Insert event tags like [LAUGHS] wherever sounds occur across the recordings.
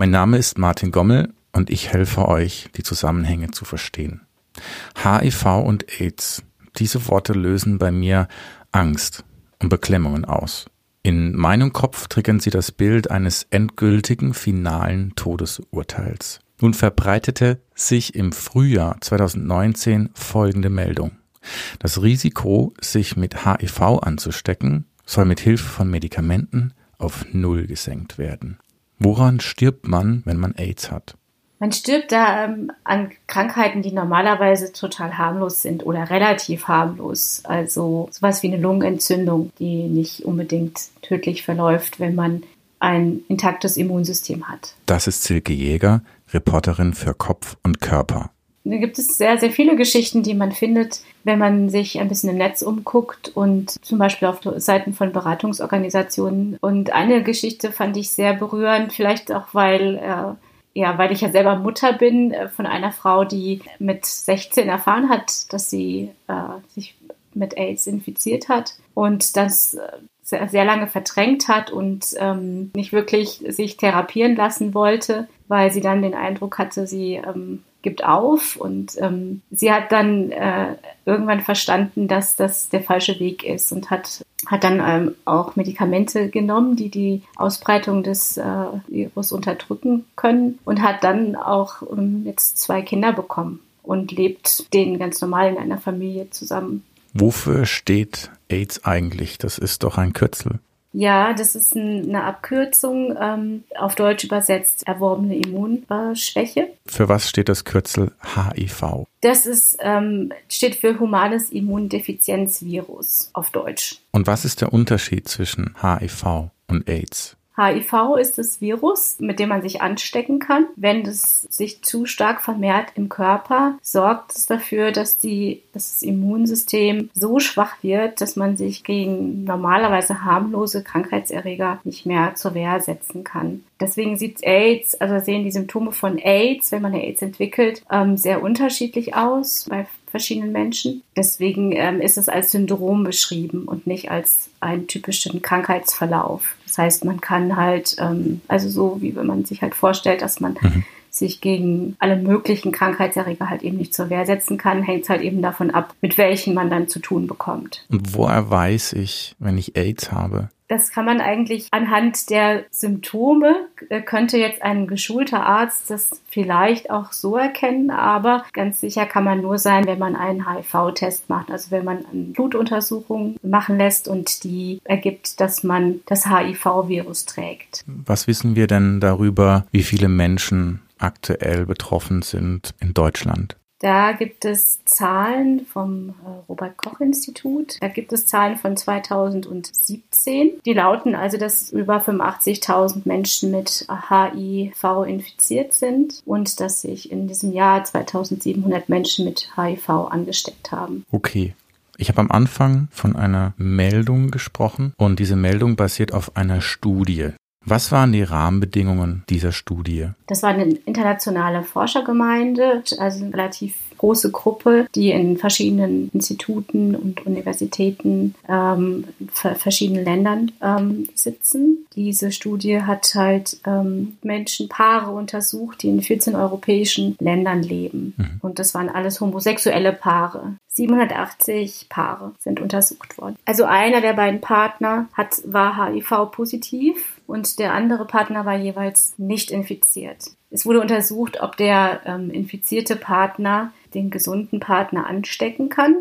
Mein Name ist Martin Gommel und ich helfe euch, die Zusammenhänge zu verstehen. HIV und AIDS. Diese Worte lösen bei mir Angst und Beklemmungen aus. In meinem Kopf triggern sie das Bild eines endgültigen, finalen Todesurteils. Nun verbreitete sich im Frühjahr 2019 folgende Meldung. Das Risiko, sich mit HIV anzustecken, soll mit Hilfe von Medikamenten auf Null gesenkt werden. Woran stirbt man, wenn man AIDS hat? Man stirbt da ähm, an Krankheiten, die normalerweise total harmlos sind oder relativ harmlos. Also sowas wie eine Lungenentzündung, die nicht unbedingt tödlich verläuft, wenn man ein intaktes Immunsystem hat. Das ist Silke Jäger, Reporterin für Kopf und Körper. Da gibt es sehr, sehr viele Geschichten, die man findet, wenn man sich ein bisschen im Netz umguckt und zum Beispiel auf Seiten von Beratungsorganisationen. Und eine Geschichte fand ich sehr berührend, vielleicht auch, weil, äh, ja, weil ich ja selber Mutter bin äh, von einer Frau, die mit 16 erfahren hat, dass sie äh, sich mit AIDS infiziert hat und das äh, sehr, sehr lange verdrängt hat und ähm, nicht wirklich sich therapieren lassen wollte, weil sie dann den Eindruck hatte, sie ähm, gibt auf und ähm, sie hat dann äh, irgendwann verstanden, dass das der falsche Weg ist und hat hat dann ähm, auch Medikamente genommen, die die Ausbreitung des äh, Virus unterdrücken können und hat dann auch ähm, jetzt zwei Kinder bekommen und lebt denen ganz normal in einer Familie zusammen. Wofür steht AIDS eigentlich? Das ist doch ein Kürzel. Ja, das ist eine Abkürzung, ähm, auf Deutsch übersetzt erworbene Immunschwäche. Für was steht das Kürzel HIV? Das ist, ähm, steht für humanes Immundefizienzvirus auf Deutsch. Und was ist der Unterschied zwischen HIV und AIDS? HIV ist das Virus, mit dem man sich anstecken kann. Wenn es sich zu stark vermehrt im Körper, sorgt es dafür, dass, die, dass das Immunsystem so schwach wird, dass man sich gegen normalerweise harmlose Krankheitserreger nicht mehr zur Wehr setzen kann. Deswegen sieht AIDS, also sehen die Symptome von AIDS, wenn man AIDS entwickelt, ähm, sehr unterschiedlich aus bei verschiedenen Menschen. Deswegen ähm, ist es als Syndrom beschrieben und nicht als einen typischen Krankheitsverlauf. Das heißt, man kann halt, ähm, also so wie wenn man sich halt vorstellt, dass man mhm. sich gegen alle möglichen Krankheitserreger halt eben nicht zur Wehr setzen kann, hängt es halt eben davon ab, mit welchen man dann zu tun bekommt. Und woher weiß ich, wenn ich AIDS habe? Das kann man eigentlich anhand der Symptome, äh, könnte jetzt ein geschulter Arzt das vielleicht auch so erkennen, aber ganz sicher kann man nur sein, wenn man einen HIV-Test macht. Also wenn man eine Blutuntersuchung machen lässt und die ergibt, dass man das HIV-Virus trägt. Was wissen wir denn darüber, wie viele Menschen aktuell betroffen sind in Deutschland? Da gibt es Zahlen vom äh, Robert Koch Institut. Da gibt es Zahlen von 2017. Die lauten also, dass über 85.000 Menschen mit HIV infiziert sind und dass sich in diesem Jahr 2700 Menschen mit HIV angesteckt haben. Okay. Ich habe am Anfang von einer Meldung gesprochen und diese Meldung basiert auf einer Studie. Was waren die Rahmenbedingungen dieser Studie? Das war eine internationale Forschergemeinde, also eine relativ große Gruppe, die in verschiedenen Instituten und Universitäten ähm, verschiedenen Ländern ähm, sitzen. Diese Studie hat halt ähm, Menschen, Paare untersucht, die in 14 europäischen Ländern leben. Mhm. Und das waren alles homosexuelle Paare. 780 Paare sind untersucht worden. Also einer der beiden Partner hat, war HIV-positiv und der andere Partner war jeweils nicht infiziert. Es wurde untersucht, ob der ähm, infizierte Partner den gesunden Partner anstecken kann,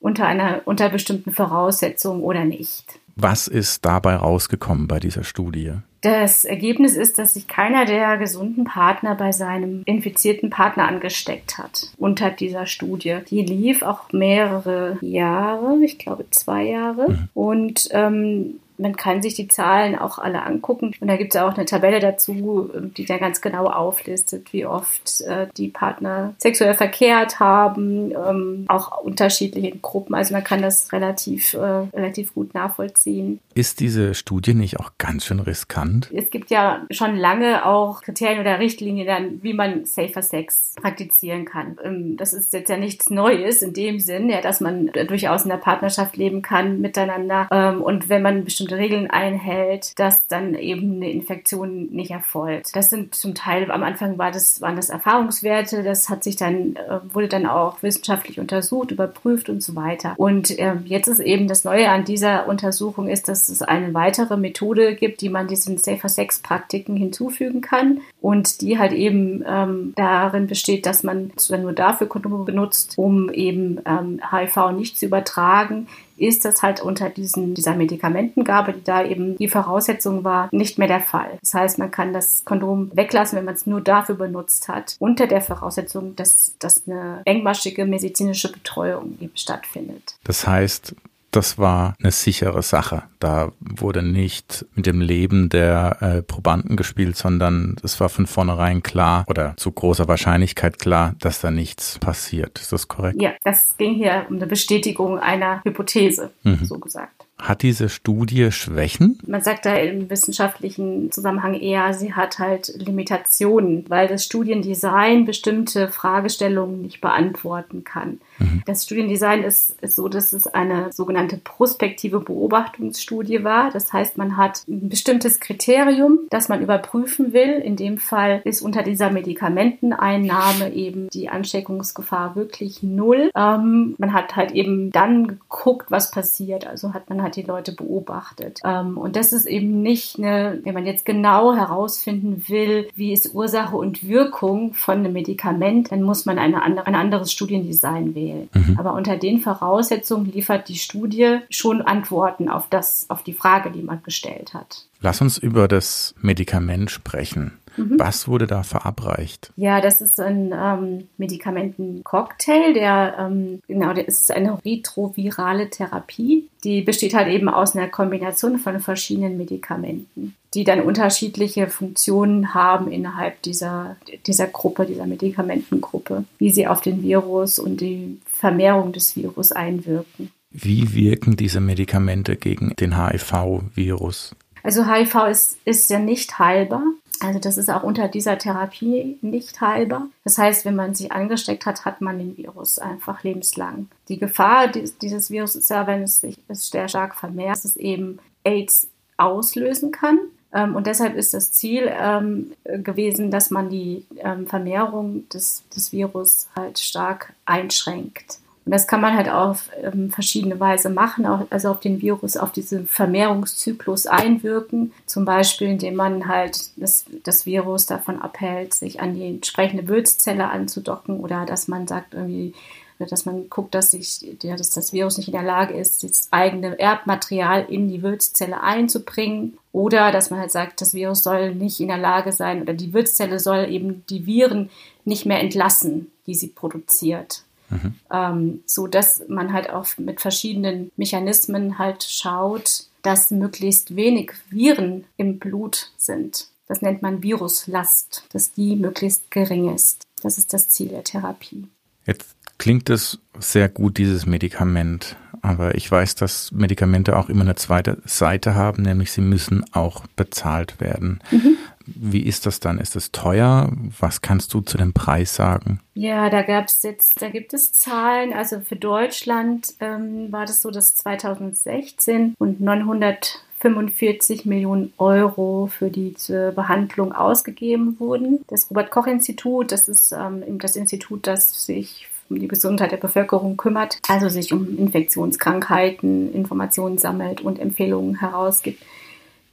unter einer unter bestimmten Voraussetzungen oder nicht. Was ist dabei rausgekommen bei dieser Studie? Das Ergebnis ist, dass sich keiner der gesunden Partner bei seinem infizierten Partner angesteckt hat unter dieser Studie. Die lief auch mehrere Jahre, ich glaube zwei Jahre. Mhm. Und ähm, man kann sich die Zahlen auch alle angucken. Und da gibt es auch eine Tabelle dazu, die dann ganz genau auflistet, wie oft äh, die Partner sexuell verkehrt haben, ähm, auch unterschiedliche Gruppen. Also man kann das relativ, äh, relativ gut nachvollziehen. Ist diese Studie nicht auch ganz schön riskant? Es gibt ja schon lange auch Kriterien oder Richtlinien, dann, wie man Safer Sex praktizieren kann. Ähm, das ist jetzt ja nichts Neues in dem Sinn, ja, dass man durchaus in der Partnerschaft leben kann miteinander. Ähm, und wenn man bestimmte bestimmte Regeln einhält, dass dann eben eine Infektion nicht erfolgt. Das sind zum Teil, am Anfang war das, waren das Erfahrungswerte, das hat sich dann, äh, wurde dann auch wissenschaftlich untersucht, überprüft und so weiter. Und äh, jetzt ist eben das Neue an dieser Untersuchung ist, dass es eine weitere Methode gibt, die man diesen Safer Sex Praktiken hinzufügen kann und die halt eben ähm, darin besteht, dass man nur dafür Kondome benutzt, um eben ähm, HIV nicht zu übertragen, ist das halt unter diesen, dieser Medikamentengabe, die da eben die Voraussetzung war, nicht mehr der Fall. Das heißt, man kann das Kondom weglassen, wenn man es nur dafür benutzt hat, unter der Voraussetzung, dass, dass eine engmaschige medizinische Betreuung eben stattfindet. Das heißt, das war eine sichere Sache. Da wurde nicht mit dem Leben der äh, Probanden gespielt, sondern es war von vornherein klar oder zu großer Wahrscheinlichkeit klar, dass da nichts passiert. Ist das korrekt? Ja, das ging hier um eine Bestätigung einer Hypothese, mhm. so gesagt. Hat diese Studie Schwächen? Man sagt da im wissenschaftlichen Zusammenhang eher, sie hat halt Limitationen, weil das Studiendesign bestimmte Fragestellungen nicht beantworten kann. Mhm. Das Studiendesign ist, ist so, dass es eine sogenannte prospektive Beobachtungsstudie war. Das heißt, man hat ein bestimmtes Kriterium, das man überprüfen will. In dem Fall ist unter dieser Medikamenteneinnahme eben die Ansteckungsgefahr wirklich null. Ähm, man hat halt eben dann geguckt, was passiert. Also hat man hat die Leute beobachtet. Ähm, und das ist eben nicht eine, wenn man jetzt genau herausfinden will, wie ist Ursache und Wirkung von einem Medikament, dann muss man eine andere, ein anderes Studiendesign wählen. Mhm. Aber unter den Voraussetzungen liefert die Studie schon Antworten auf das, auf die Frage, die man gestellt hat. Lass uns über das Medikament sprechen. Mhm. Was wurde da verabreicht? Ja, das ist ein ähm, Medikamentencocktail, der ähm, genau, der ist eine retrovirale Therapie. Die besteht halt eben aus einer Kombination von verschiedenen Medikamenten, die dann unterschiedliche Funktionen haben innerhalb dieser, dieser Gruppe, dieser Medikamentengruppe, wie sie auf den Virus und die Vermehrung des Virus einwirken. Wie wirken diese Medikamente gegen den HIV-Virus? Also HIV ist, ist ja nicht heilbar. Also das ist auch unter dieser Therapie nicht heilbar. Das heißt, wenn man sich angesteckt hat, hat man den Virus einfach lebenslang. Die Gefahr dieses Virus ist ja, wenn es sich sehr stark vermehrt, dass es eben AIDS auslösen kann. Ähm, und deshalb ist das Ziel ähm, gewesen, dass man die ähm, Vermehrung des, des Virus halt stark einschränkt. Und das kann man halt auf ähm, verschiedene Weise machen, auch, also auf den Virus, auf diesen Vermehrungszyklus einwirken. Zum Beispiel, indem man halt das, das Virus davon abhält, sich an die entsprechende Wirtszelle anzudocken oder dass man sagt irgendwie, dass man guckt, dass, sich, ja, dass das Virus nicht in der Lage ist, das eigene Erbmaterial in die Wirtszelle einzubringen. Oder dass man halt sagt, das Virus soll nicht in der Lage sein oder die Wirtszelle soll eben die Viren nicht mehr entlassen, die sie produziert. Mhm. Ähm, so dass man halt auch mit verschiedenen Mechanismen halt schaut, dass möglichst wenig Viren im Blut sind. Das nennt man Viruslast, dass die möglichst gering ist. Das ist das Ziel der Therapie. Jetzt klingt es sehr gut, dieses Medikament. Aber ich weiß, dass Medikamente auch immer eine zweite Seite haben, nämlich sie müssen auch bezahlt werden. Mhm. Wie ist das dann? Ist es teuer? Was kannst du zu dem Preis sagen? Ja, da gab es jetzt, da gibt es Zahlen. Also für Deutschland ähm, war das so, dass 2016 und 945 Millionen Euro für die Behandlung ausgegeben wurden. Das Robert Koch Institut, das ist ähm, das Institut, das sich um die Gesundheit der Bevölkerung kümmert, also sich um Infektionskrankheiten, Informationen sammelt und Empfehlungen herausgibt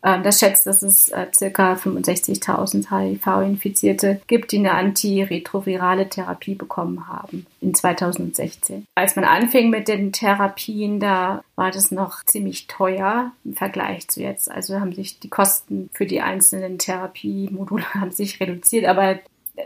ähm, das schätzt, dass es äh, circa 65.000 HIV-Infizierte gibt, die eine antiretrovirale Therapie bekommen haben in 2016. Als man anfing mit den Therapien, da war das noch ziemlich teuer im Vergleich zu jetzt. Also haben sich die Kosten für die einzelnen Therapiemodule [LAUGHS] haben sich reduziert, aber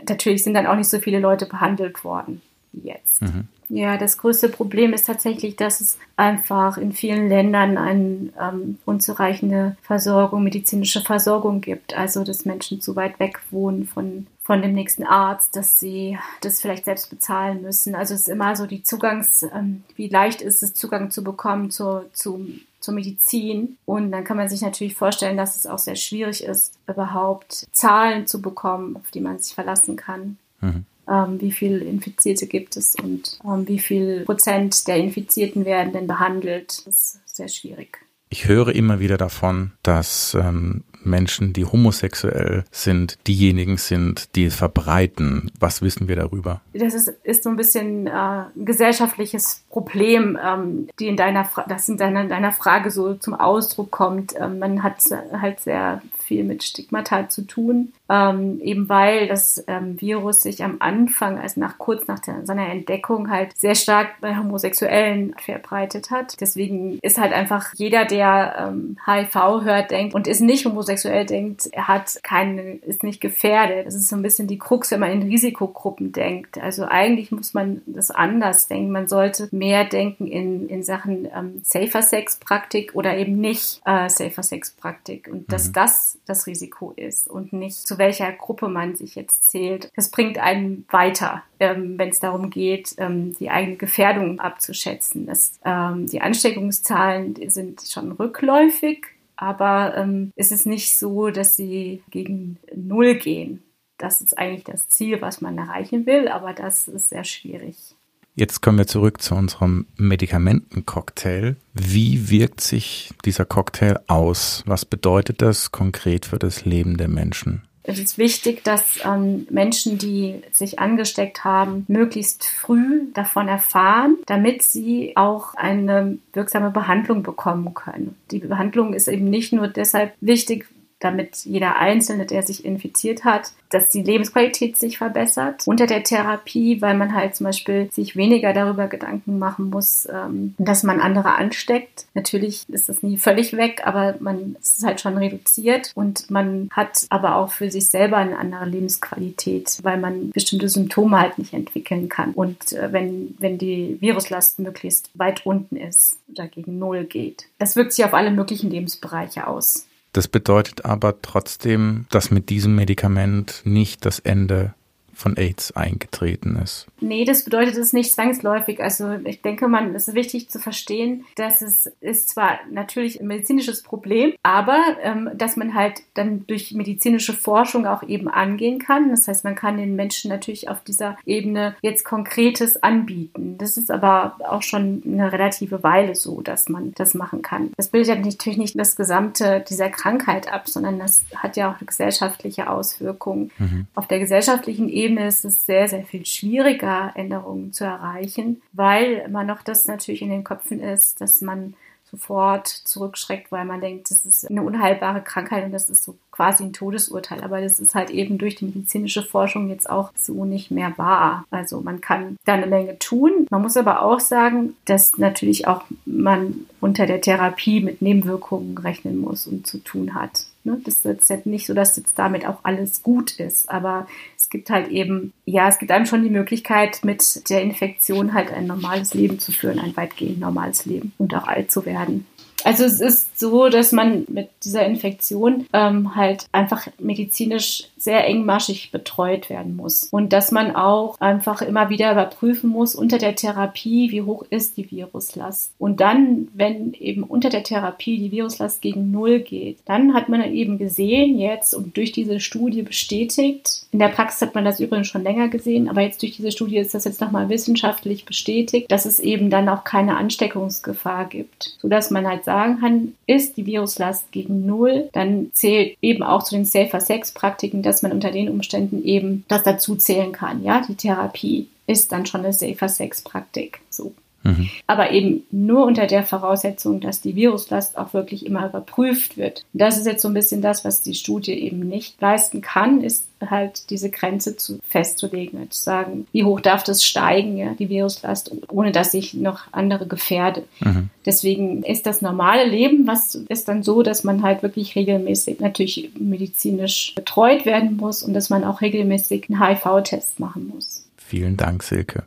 natürlich sind dann auch nicht so viele Leute behandelt worden wie jetzt. Mhm. Ja, das größte Problem ist tatsächlich, dass es einfach in vielen Ländern eine ähm, unzureichende Versorgung, medizinische Versorgung gibt. Also, dass Menschen zu weit weg wohnen von, von dem nächsten Arzt, dass sie das vielleicht selbst bezahlen müssen. Also, es ist immer so die Zugangs, ähm, wie leicht ist es, Zugang zu bekommen zur, zu, zur Medizin. Und dann kann man sich natürlich vorstellen, dass es auch sehr schwierig ist, überhaupt Zahlen zu bekommen, auf die man sich verlassen kann. Mhm ähm, wie viele Infizierte gibt es und ähm, wie viel Prozent der Infizierten werden denn behandelt. Das ist sehr schwierig. Ich höre immer wieder davon, dass ähm, Menschen, die homosexuell sind, diejenigen sind, die es verbreiten. Was wissen wir darüber? Das ist, ist so ein bisschen äh, ein gesellschaftliches Problem, ähm, die in deiner, das in deiner, deiner Frage so zum Ausdruck kommt. Ähm, man hat halt sehr viel mit Stigmata zu tun, ähm, eben weil das ähm, Virus sich am Anfang, also nach kurz nach der, seiner Entdeckung halt sehr stark bei Homosexuellen verbreitet hat. Deswegen ist halt einfach jeder, der ähm, HIV hört, denkt und ist nicht homosexuell denkt, er hat keine, ist nicht gefährdet. Das ist so ein bisschen die Krux, wenn man in Risikogruppen denkt. Also eigentlich muss man das anders denken. Man sollte mehr denken in, in Sachen ähm, Safer Sex Praktik oder eben nicht äh, Safer Sex Praktik und dass mhm. das das Risiko ist und nicht zu welcher Gruppe man sich jetzt zählt. Das bringt einen weiter, ähm, wenn es darum geht, ähm, die eigene Gefährdung abzuschätzen. Das, ähm, die Ansteckungszahlen sind schon rückläufig, aber ähm, es ist nicht so, dass sie gegen Null gehen. Das ist eigentlich das Ziel, was man erreichen will, aber das ist sehr schwierig. Jetzt kommen wir zurück zu unserem Medikamentencocktail. Wie wirkt sich dieser Cocktail aus? Was bedeutet das konkret für das Leben der Menschen? Es ist wichtig, dass ähm, Menschen, die sich angesteckt haben, möglichst früh davon erfahren, damit sie auch eine wirksame Behandlung bekommen können. Die Behandlung ist eben nicht nur deshalb wichtig, damit jeder Einzelne, der sich infiziert hat, dass die Lebensqualität sich verbessert unter der Therapie, weil man halt zum Beispiel sich weniger darüber Gedanken machen muss, ähm, dass man andere ansteckt. Natürlich ist das nie völlig weg, aber man ist halt schon reduziert und man hat aber auch für sich selber eine andere Lebensqualität, weil man bestimmte Symptome halt nicht entwickeln kann. Und äh, wenn, wenn die Viruslast möglichst weit unten ist oder gegen Null geht. Das wirkt sich auf alle möglichen Lebensbereiche aus. Das bedeutet aber trotzdem, dass mit diesem Medikament nicht das Ende von AIDS eingetreten ist. Nee, das bedeutet es nicht zwangsläufig. Also ich denke, man es ist wichtig zu verstehen, dass es ist zwar natürlich ein medizinisches Problem, aber ähm, dass man halt dann durch medizinische Forschung auch eben angehen kann. Das heißt, man kann den Menschen natürlich auf dieser Ebene jetzt Konkretes anbieten. Das ist aber auch schon eine relative Weile so, dass man das machen kann. Das bildet ja natürlich nicht das Gesamte dieser Krankheit ab, sondern das hat ja auch gesellschaftliche Auswirkungen. Mhm. Auf der gesellschaftlichen Ebene Ebene ist es sehr, sehr viel schwieriger, Änderungen zu erreichen, weil immer noch das natürlich in den Köpfen ist, dass man sofort zurückschreckt, weil man denkt, das ist eine unheilbare Krankheit und das ist so quasi ein Todesurteil. Aber das ist halt eben durch die medizinische Forschung jetzt auch so nicht mehr wahr. Also man kann da eine Menge tun. Man muss aber auch sagen, dass natürlich auch man unter der Therapie mit Nebenwirkungen rechnen muss und zu tun hat. Ne? Das ist jetzt nicht so, dass jetzt damit auch alles gut ist, aber es gibt halt eben, ja, es gibt einem schon die Möglichkeit, mit der Infektion halt ein normales Leben zu führen, ein weitgehend normales Leben und auch alt zu werden. Also es ist so, dass man mit dieser Infektion ähm, halt einfach medizinisch sehr engmaschig betreut werden muss und dass man auch einfach immer wieder überprüfen muss unter der Therapie, wie hoch ist die Viruslast. Und dann, wenn eben unter der Therapie die Viruslast gegen Null geht, dann hat man eben gesehen jetzt und durch diese Studie bestätigt, in der Praxis hat man das übrigens schon länger gesehen, aber jetzt durch diese Studie ist das jetzt nochmal wissenschaftlich bestätigt, dass es eben dann auch keine Ansteckungsgefahr gibt, sodass man halt sagen kann, ist die Viruslast gegen Null, dann zählt eben auch zu den Safer Sex Praktiken, dass man unter den Umständen eben das dazu zählen kann. Ja, die Therapie ist dann schon eine Safer Sex Praktik. So. Mhm. Aber eben nur unter der Voraussetzung, dass die Viruslast auch wirklich immer überprüft wird. das ist jetzt so ein bisschen das, was die Studie eben nicht leisten kann, ist halt diese Grenze zu, festzulegen, zu sagen, wie hoch darf das steigen, ja, die Viruslast, ohne dass ich noch andere gefährde. Mhm. Deswegen ist das normale Leben, was ist dann so, dass man halt wirklich regelmäßig natürlich medizinisch betreut werden muss und dass man auch regelmäßig einen HIV-Test machen muss. Vielen Dank, Silke.